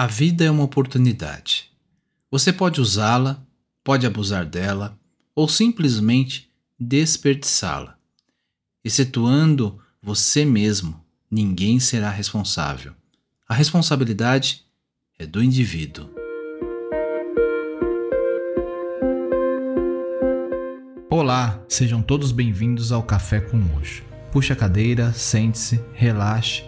A vida é uma oportunidade. Você pode usá-la, pode abusar dela ou simplesmente desperdiçá-la. Excetuando você mesmo, ninguém será responsável. A responsabilidade é do indivíduo. Olá, sejam todos bem-vindos ao Café com Hoje. Puxe a cadeira, sente-se, relaxe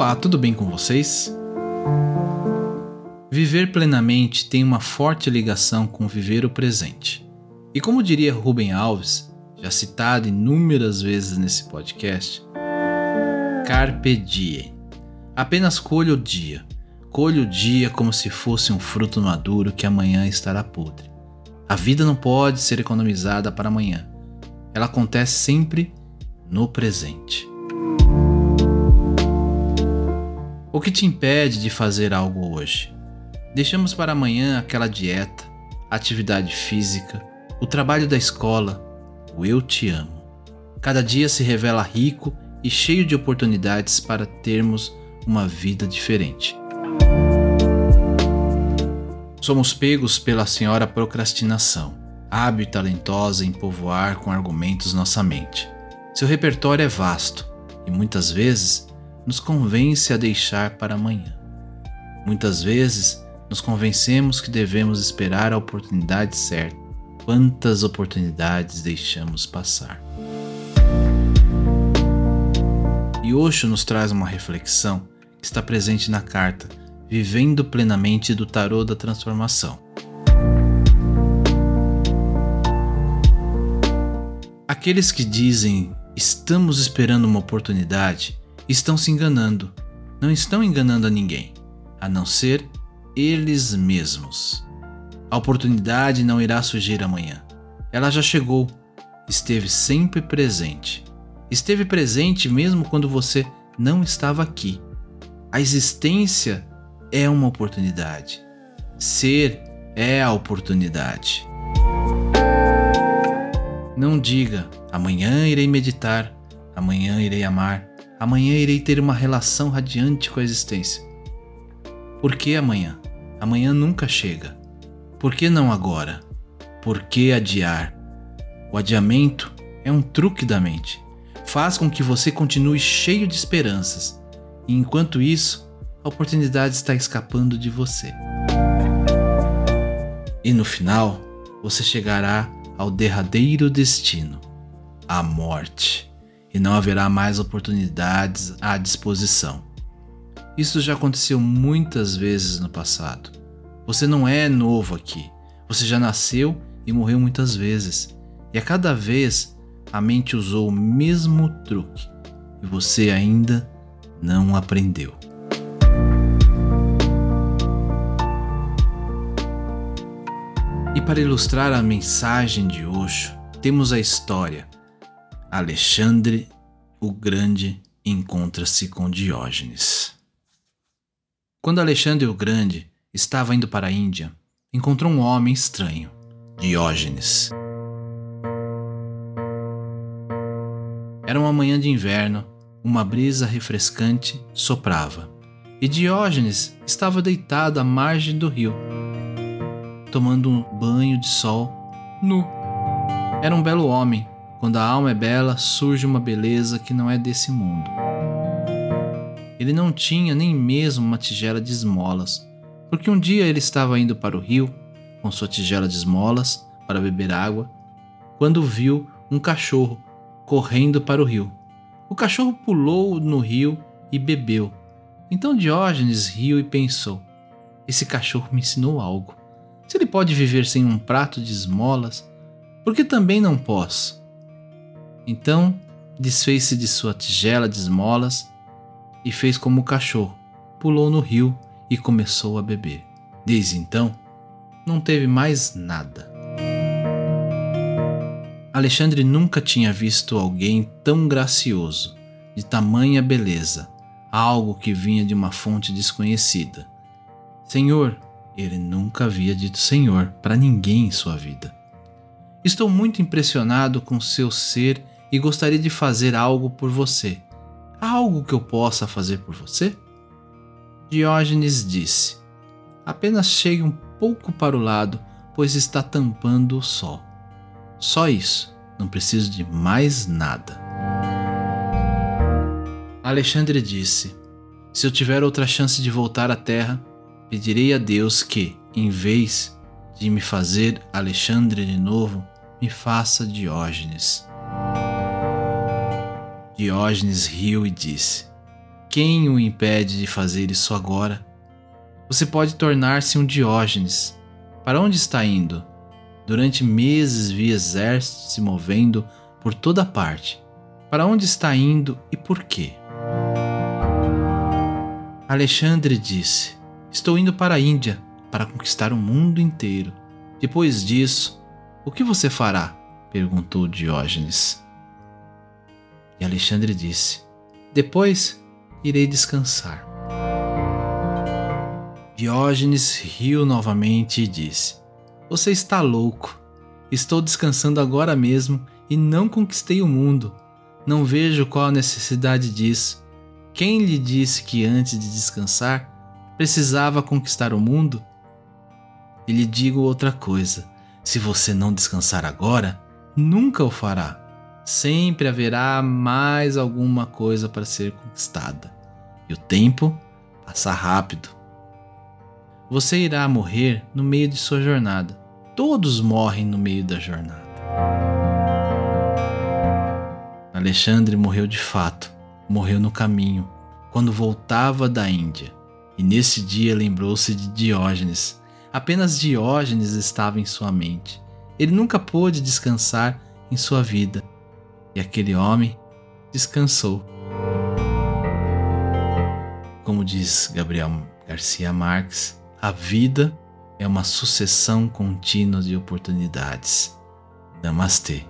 Olá, tudo bem com vocês? Viver plenamente tem uma forte ligação com viver o presente. E como diria Rubem Alves, já citado inúmeras vezes nesse podcast, Carpe diem. Apenas colha o dia. Colha o dia como se fosse um fruto maduro que amanhã estará podre. A vida não pode ser economizada para amanhã. Ela acontece sempre no presente. O que te impede de fazer algo hoje? Deixamos para amanhã aquela dieta, atividade física, o trabalho da escola, o eu te amo. Cada dia se revela rico e cheio de oportunidades para termos uma vida diferente. Somos pegos pela senhora procrastinação, hábil e talentosa em povoar com argumentos nossa mente. Seu repertório é vasto e muitas vezes nos convence a deixar para amanhã. Muitas vezes nos convencemos que devemos esperar a oportunidade certa. Quantas oportunidades deixamos passar? E nos traz uma reflexão que está presente na carta Vivendo Plenamente do Tarô da Transformação. Aqueles que dizem estamos esperando uma oportunidade estão se enganando. Não estão enganando a ninguém, a não ser eles mesmos. A oportunidade não irá surgir amanhã. Ela já chegou, esteve sempre presente. Esteve presente mesmo quando você não estava aqui. A existência é uma oportunidade. Ser é a oportunidade. Não diga, amanhã irei meditar, amanhã irei amar, Amanhã irei ter uma relação radiante com a existência. Por que amanhã? Amanhã nunca chega. Por que não agora? Por que adiar? O adiamento é um truque da mente. Faz com que você continue cheio de esperanças, e enquanto isso, a oportunidade está escapando de você. E no final, você chegará ao derradeiro destino a morte e não haverá mais oportunidades à disposição. Isso já aconteceu muitas vezes no passado. Você não é novo aqui. Você já nasceu e morreu muitas vezes. E a cada vez a mente usou o mesmo truque e você ainda não aprendeu. E para ilustrar a mensagem de Osho, temos a história Alexandre o Grande encontra-se com Diógenes. Quando Alexandre o Grande estava indo para a Índia, encontrou um homem estranho, Diógenes. Era uma manhã de inverno, uma brisa refrescante soprava, e Diógenes estava deitado à margem do rio, tomando um banho de sol nu. Era um belo homem, quando a alma é bela, surge uma beleza que não é desse mundo. Ele não tinha nem mesmo uma tigela de esmolas, porque um dia ele estava indo para o rio com sua tigela de esmolas para beber água, quando viu um cachorro correndo para o rio. O cachorro pulou no rio e bebeu. Então Diógenes riu e pensou: Esse cachorro me ensinou algo. Se ele pode viver sem um prato de esmolas, por que também não posso? Então desfez-se de sua tigela de esmolas e fez como o cachorro, pulou no rio e começou a beber. Desde então, não teve mais nada. Alexandre nunca tinha visto alguém tão gracioso, de tamanha beleza, algo que vinha de uma fonte desconhecida. Senhor, ele nunca havia dito Senhor para ninguém em sua vida. Estou muito impressionado com seu ser e gostaria de fazer algo por você. Há algo que eu possa fazer por você? Diógenes disse: Apenas chegue um pouco para o lado, pois está tampando o sol. Só isso, não preciso de mais nada. Alexandre disse: Se eu tiver outra chance de voltar à Terra, pedirei a Deus que, em vez de me fazer Alexandre de novo, me faça Diógenes. Diógenes riu e disse: Quem o impede de fazer isso agora? Você pode tornar-se um Diógenes. Para onde está indo? Durante meses vi exércitos se movendo por toda parte. Para onde está indo e por quê? Alexandre disse: Estou indo para a Índia para conquistar o mundo inteiro. Depois disso, o que você fará? perguntou Diógenes. E Alexandre disse: Depois irei descansar. Diógenes riu novamente e disse: Você está louco. Estou descansando agora mesmo e não conquistei o mundo. Não vejo qual a necessidade disso. Quem lhe disse que antes de descansar precisava conquistar o mundo? E lhe digo outra coisa: se você não descansar agora, nunca o fará. Sempre haverá mais alguma coisa para ser conquistada. E o tempo passa rápido. Você irá morrer no meio de sua jornada. Todos morrem no meio da jornada. Alexandre morreu de fato. Morreu no caminho, quando voltava da Índia. E nesse dia lembrou-se de Diógenes. Apenas Diógenes estava em sua mente. Ele nunca pôde descansar em sua vida. E aquele homem descansou. Como diz Gabriel Garcia Marques, a vida é uma sucessão contínua de oportunidades. Namastê.